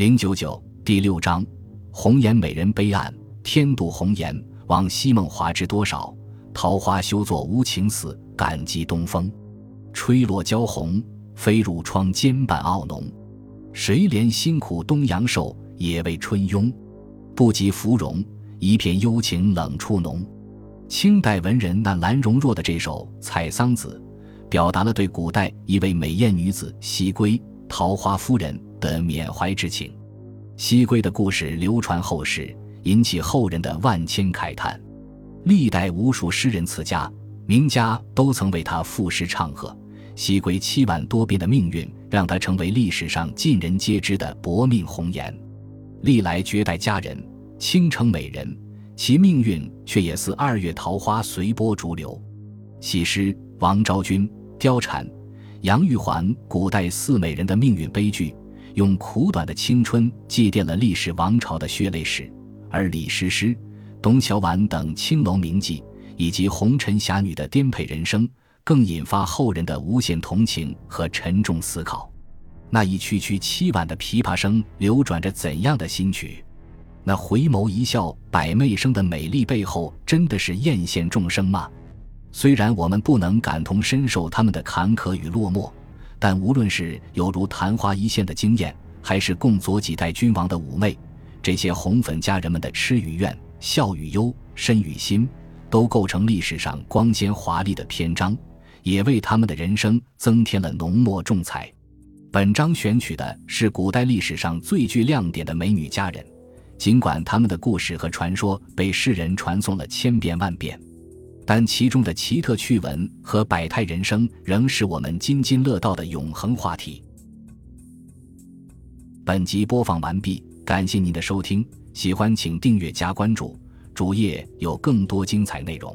零九九第六章，红颜美人悲案。天妒红颜，望西梦华知多少？桃花休作无情死，感激东风。吹落娇红，飞入窗间半傲浓。谁怜辛苦东阳瘦，也为春慵。不及芙蓉，一片幽情冷处浓。清代文人那兰容若的这首《采桑子》，表达了对古代一位美艳女子西归桃花夫人的缅怀之情。西归的故事流传后世，引起后人的万千慨叹。历代无数诗人词家、名家都曾为他赋诗唱和。西归七万多变的命运，让他成为历史上尽人皆知的薄命红颜。历来绝代佳人、倾城美人。其命运却也似二月桃花，随波逐流。西施、王昭君、貂蝉、杨玉环，古代四美人的命运悲剧，用苦短的青春祭奠了历史王朝的血泪史；而李师师、董小宛等青楼名妓，以及红尘侠女的颠沛人生，更引发后人的无限同情和沉重思考。那一曲曲凄婉的琵琶声，流转着怎样的心曲？那回眸一笑百媚生的美丽背后，真的是艳羡众生吗？虽然我们不能感同身受他们的坎坷与落寞，但无论是犹如昙花一现的惊艳，还是共佐几代君王的妩媚，这些红粉佳人们的痴与怨、笑与忧、身与心，都构成历史上光鲜华丽的篇章，也为他们的人生增添了浓墨重彩。本章选取的是古代历史上最具亮点的美女佳人。尽管他们的故事和传说被世人传颂了千遍万遍，但其中的奇特趣闻和百态人生仍是我们津津乐道的永恒话题。本集播放完毕，感谢您的收听，喜欢请订阅加关注，主页有更多精彩内容。